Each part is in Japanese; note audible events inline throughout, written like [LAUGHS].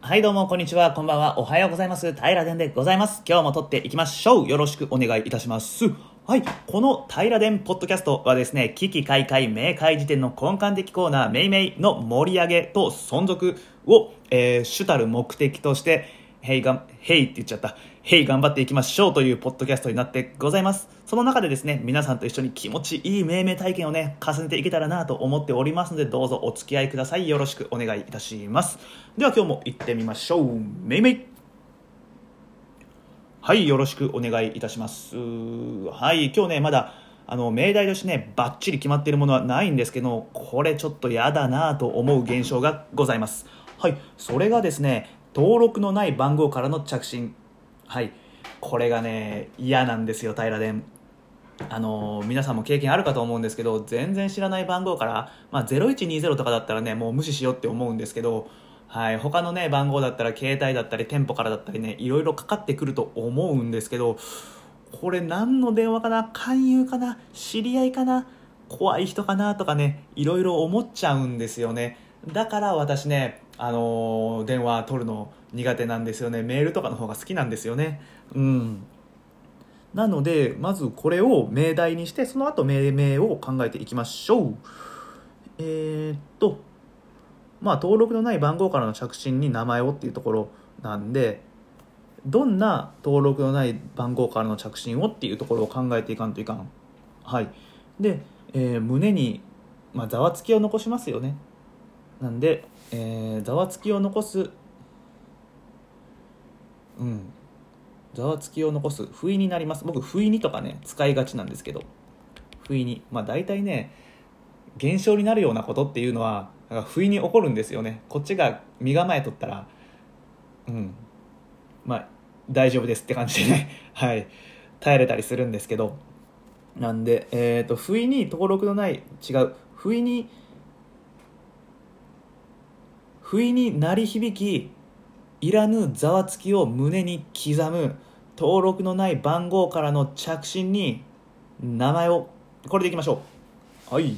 はいどうもこんにちは、こんばんは、おはようございます。平殿でございます。今日も撮っていきましょう。よろしくお願いいたします。はい、この平殿ポッドキャストはですね、危機開会明快時点の根幹的コーナー、めいめいの盛り上げと存続を、えー主たる目的として、へいがん、へいって言っちゃった。へい頑張っていきましょうというポッドキャストになってございます。その中でですね、皆さんと一緒に気持ちいい命名体験をね、重ねていけたらなと思っておりますので、どうぞお付き合いください。よろしくお願いいたします。では今日も行ってみましょう。めいめ。はい、よろしくお願いいたします。はい、今日ね、まだ、あの、命題としてね、バッチリ決まっているものはないんですけど、これちょっと嫌だなと思う現象がございます。はい、それがですね、登録のない番号からの着信。はい、これがね、嫌なんですよ、平殿。あの皆さんも経験あるかと思うんですけど全然知らない番号から、まあ、0120とかだったらねもう無視しようって思うんですけど、はい、他のね番号だったら携帯だったり店舗からだったりねいろいろかかってくると思うんですけどこれ何の電話かな？勧誘かな？知り合いかな？怖い人かな？とかねいろいろ思っちゃうんですよね。だから私ねあの電話取るの苦手なんですよね。メールとかの方が好きなんですよね。うん。なのでまずこれを命題にしてその後命名を考えていきましょう。えーっとまあ登録のない番号からの着信に名前をっていうところなんでどんな登録のない番号からの着信をっていうところを考えていかんといかん。はい。で、えー胸に、まあ、ざわつきを残しますよね。なんで、えーざわつきを残すうん。ざわつきを残す不意になります。僕不意にとかね使いがちなんですけど。不意に。まあ大体ね現象になるようなことっていうのはなんか不意に起こるんですよね。こっちが身構えとったらうん。まあ大丈夫ですって感じでね。[LAUGHS] はい。耐えれたりするんですけど。なんでえっ、と不意に登録のない違う。不意に不意に鳴り響きいらぬざわつきを胸に刻む登録のない番号からの着信に名前をこれでいきましょう。はい。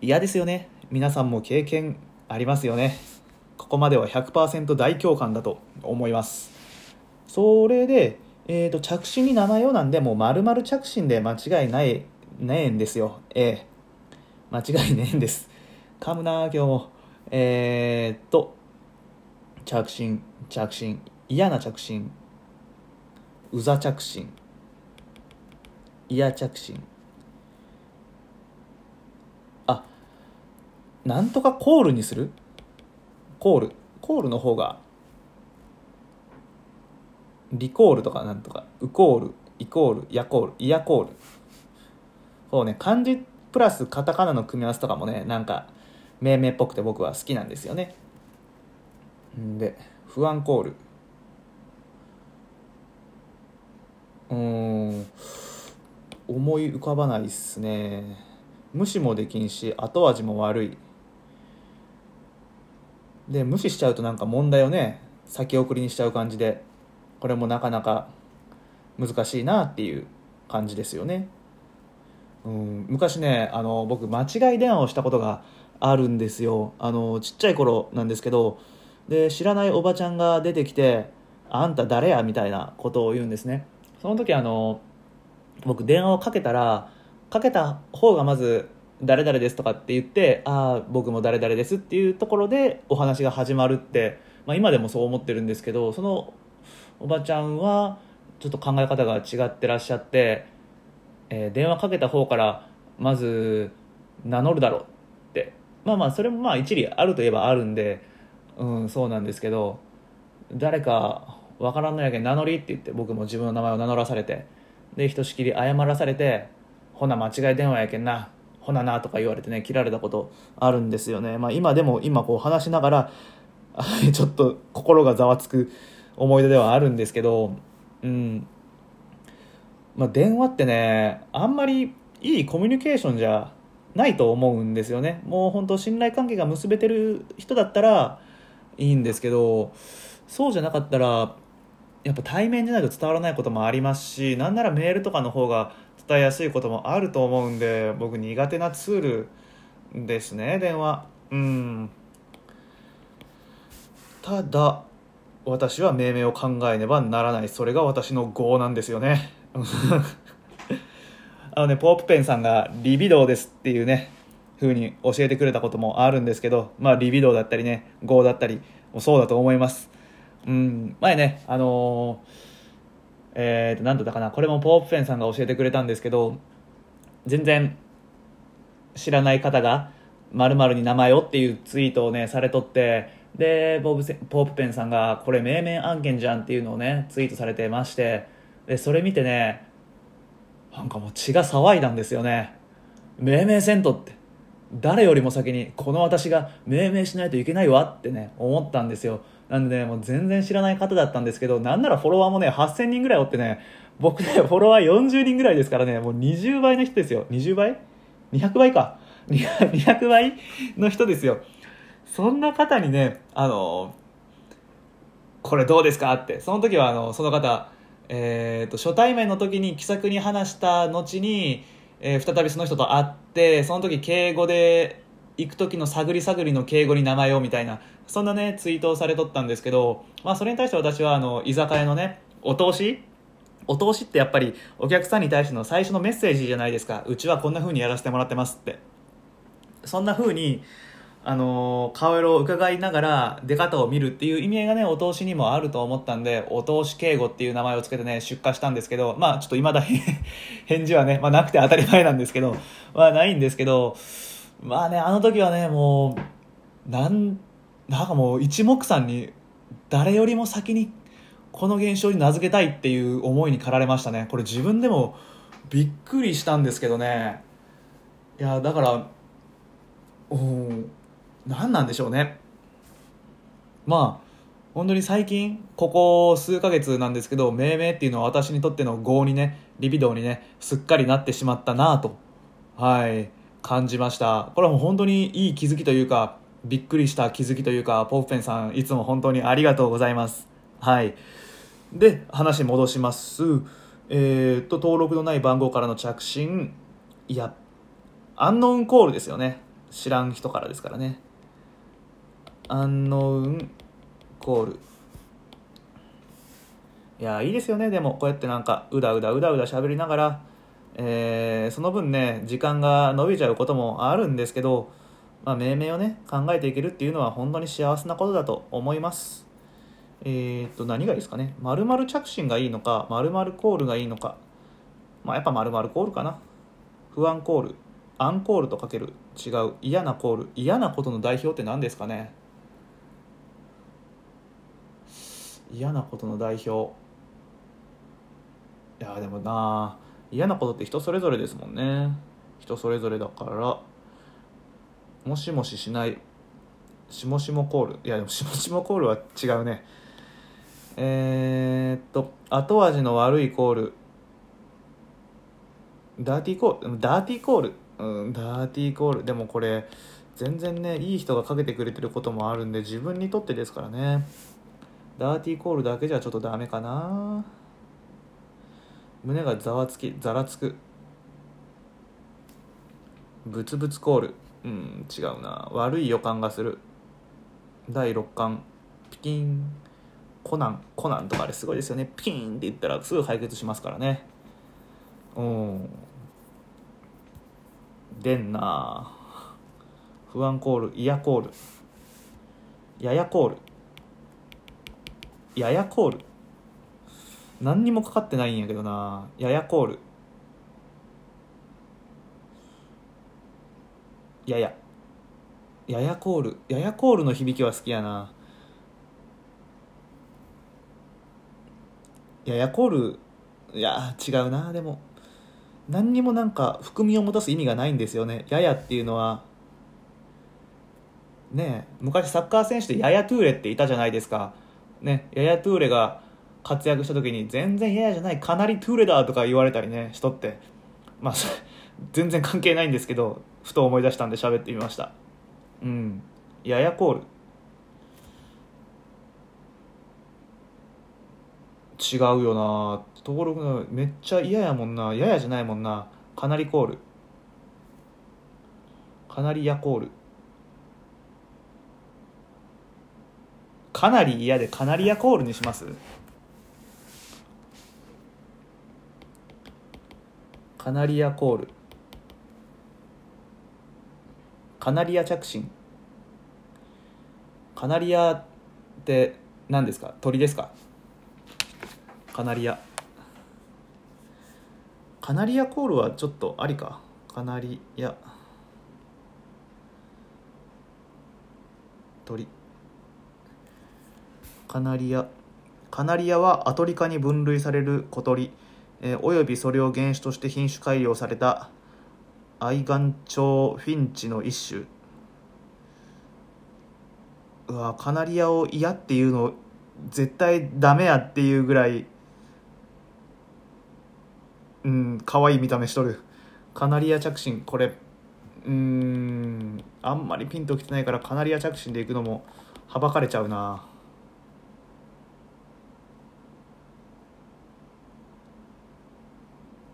嫌ですよね。皆さんも経験ありますよね。ここまでは100%大共感だと思います。それで、えー、と着信に名前をなんでもう丸々着信で間違いないねえんですよ。ええ。間違いねえんです。噛むなあ今日もえー、っと着信着信嫌な着信うざ着信嫌着信。あなんとかコールにする？コール。コールの方がリコールとかなんとか。ウコールイコールヤコールイヤコール。そうね漢字プラスカタカナの組み合わせとかもねなんか命名っぽくて僕は好きなんですよね。んで不安コール。うん。思い浮かばないっすね。無視もできんし後味も悪い。で無視しちゃうとなんか問題をね。先送りにしちゃう感じで。これもなかなか難しいなっていう感じですよね。うん。昔ねあの僕間違い電話をしたことがあるんですよあのちっちゃい頃なんですけどで知らないおばちゃんが出てきて「あんた誰や?」みたいなことを言うんですねその時あの僕電話をかけたらかけた方がまず「誰々です」とかって言って「ああ僕も誰々です」っていうところでお話が始まるって、まあ、今でもそう思ってるんですけどそのおばちゃんはちょっと考え方が違ってらっしゃって、えー電話かけた方からまず名乗るだろうまあまあそれもまあ一理あるといえばあるんでうんそうなんですけど誰かわからんのやけん名乗りって言って僕も自分の名前を名乗らされてでひとしきり謝らされてほな間違い電話やけんなほななとか言われてね切られたことあるんですよね。まあ今でも今こう話しながら [LAUGHS] ちょっと心がざわつく思い出ではあるんですけどうん。まあ電話ってねあんまりいいコミュニケーションじゃないと思うんですよね。もう本当信頼関係が結べてる人だったらいいんですけどそうじゃなかったらやっぱ対面じゃないと伝わらないこともありますしなんならメールとかの方が伝えやすいこともあると思うんで僕苦手なツールですね電話。うん。ただ私は命名を考えねばならない。それが私の業なんですよね。あのねポープペンさんが「リビドーです」っていうね風に教えてくれたこともあるんですけどまあリビドーだったりね業だったりもそうだと思います。うん前ねあのー、えーと何だったかなこれもポープペンさんが教えてくれたんですけど全然知らない方が「まるに名前を」っていうツイートをねされとってでポープポープペンさんが「これ命名案件じゃん」っていうのをねツイートされてましてでそれ見てねなんかもう血が騒いだんですよね。命名せんとって。誰よりも先にこの私が命名しないといけないわってね思ったんですよ。なんでねもう全然知らない方だったんですけどなんならフォロワーもね8000人ぐらいおってね僕ねフォロワー40人ぐらいですからねもう20倍の人ですよ。20倍？200倍か。[LAUGHS] 200倍の人ですよ。そんな方にねあのこれどうですかって。その時はあのその方、えーと、初対面の時に気さくに話した後に、えー、再びその人と会ってその時敬語で行く時の探り探りの敬語に名前をみたいなそんなねツイートをされとったんですけど、まあ、それに対して私はあの居酒屋のねお通し？お通しってやっぱりお客さんに対しての最初のメッセージじゃないですか。うちはこんな風にやらせてもらってますって。そんな風にあの顔色を伺いながら出方を見るっていう意味合いがねお通しにもあると思ったんでお通し敬語っていう名前を付けてね出荷したんですけどまあちょっといまだ [LAUGHS] 返事はね、まあ、なくて当たり前なんですけどまあないんですけどまあねあの時はねもうなんなんかもう一目散に誰よりも先にこの現象に名付けたいっていう思いに駆られましたね。これ自分でもびっくりしたんですけどね。いやだからうん。何なんでしょうね。まあ本当に最近ここ数ヶ月なんですけど命名っていうのは私にとっての業にねリビドーにねすっかりなってしまったなとはい感じました。これはもう本当にいい気づきというかびっくりした気づきというかポープペンさんいつも本当にありがとうございます。はい。で話戻します。えー、っと登録のない番号からの着信。いやアンノーンコールですよね。知らん人からですからね。アンノウンコール。いやいいですよねでも。こうやってなんかうだうだうだうだ喋りながら、えー、その分ね時間が伸びちゃうこともあるんですけど、まあ、命名をね考えていけるっていうのは本当に幸せなことだと思います。えー、っと何がいいですかね。〇〇着信がいいのか〇〇コールがいいのか。まあやっぱ〇〇コールかな。不安コールアンコールとかける違う嫌なコール嫌なことの代表って何ですかね。嫌なことの代表。いやでもな嫌なことって人それぞれですもんね。人それぞれだから。もしもししない。しもしもコール。いやでもしもしもコールは違うね。えー、っと後味の悪いコール。ダーティーコール？ダーティーコール？うんダーティーコール。でもこれ全然ねいい人がかけてくれてることもあるんで自分にとってですからね。ダーティーコールだけじゃちょっとダメかな。胸がざわつきざらつく。ブツブツコール。うん違うな。悪い予感がする。第6巻ピキン。コナン。コナンとかあれすごいですよね。ピキンって言ったらすぐ解決しますからね。うん。でんな。不安コール。イヤコール。ややコール。ややコール。何にもかかってないんやけどな。ややコール。やや。ややコール。ややコールの響きは好きやな。ややコール。いや違うなでも。何にもなんか含みを持たす意味がないんですよね。ややっていうのは。ねえ昔サッカー選手でややトゥーレっていたじゃないですか。ね、ヤヤトゥーレが活躍した時に全然ヤヤじゃないかなりトゥーレだとか言われたりねしとって。まあ [LAUGHS] 全然関係ないんですけどふと思い出したんで喋ってみました。うん。ややコール。違うよな。登録のめっちゃ嫌やもんな。ややじゃないもんな。かなりコール。かなりやコール。かなり嫌でカナリアコールにします？カナリアコール。カナリア着信。カナリアって何ですか？鳥ですか？カナリア。カナリアコールはちょっとありか？カナリア。鳥。カナリアカナリアはアトリ科に分類される小鳥、えー、およびそれを原種として品種改良された愛玩鳥フィンチの一種。うわカナリアを嫌っていうの絶対ダメやっていうぐらいうん可愛い見た目しとる。カナリア着信これうんあんまりピンときてないからカナリア着信でいくのもはばかれちゃうな。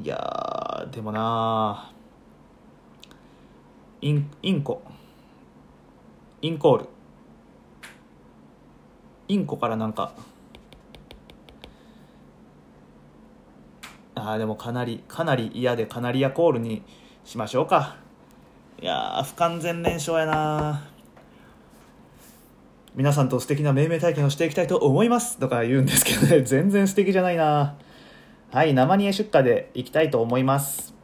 いやでもなインインコ。インコール。インコからなんか。ああでもかなりかなり嫌でカナリアコールにしましょうか。いや不完全燃焼やな皆さんと素敵な命名体験をしていきたいと思います。とか言うんですけどね。全然素敵じゃないなはい生煮え出荷でいきたいと思います。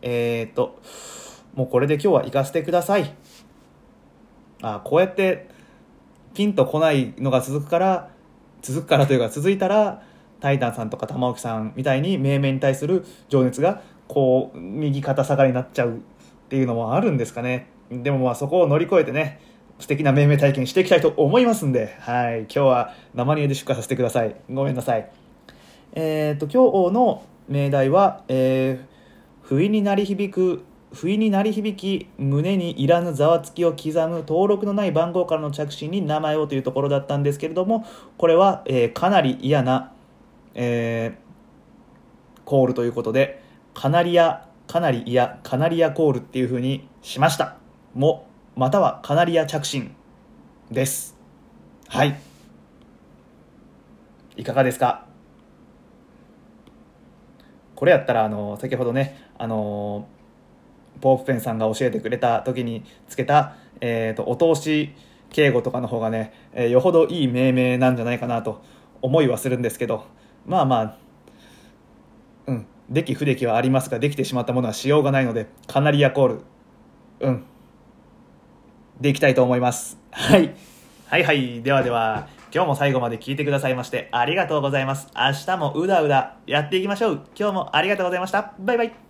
えー、っともうこれで今日は行かせてください。あこうやってピンとこないのが続くから続くからというか続いたらタイタンさんとか玉置さんみたいに命名に対する情熱がこう右肩下がりになっちゃうっていうのもあるんですかね。でもまあそこを乗り越えてね素敵な命名体験していきたいと思いますんで、はい、今日は生煮えで出荷させてください。ごめんなさい。えっ、ー、と今日の命題は、えー、不意に鳴り響く不意に鳴り響き胸にいらぬざわつきを刻む登録のない番号からの着信に名前をというところだったんですけれどもこれは、えー、かなり嫌な、えー、コールということでカナリアかなり嫌カナリアコールっていうふうにしました。もまたはカナリア着信です。はい。いかがですか？これやったらあの先ほどねあのポープペンさんが教えてくれた時につけた、えーと、お通し敬語とかの方がね、えー、よほどいい命名なんじゃないかなと思いはするんですけどまあまあうん出来不出来はありますができてしまったものはしようがないのでカナリアコールうんでいきたいと思います、はい、はいはい。ではでは今日も最後まで聞いてくださいましてありがとうございます。明日もうだうだやっていきましょう。今日もありがとうございました。バイバイ。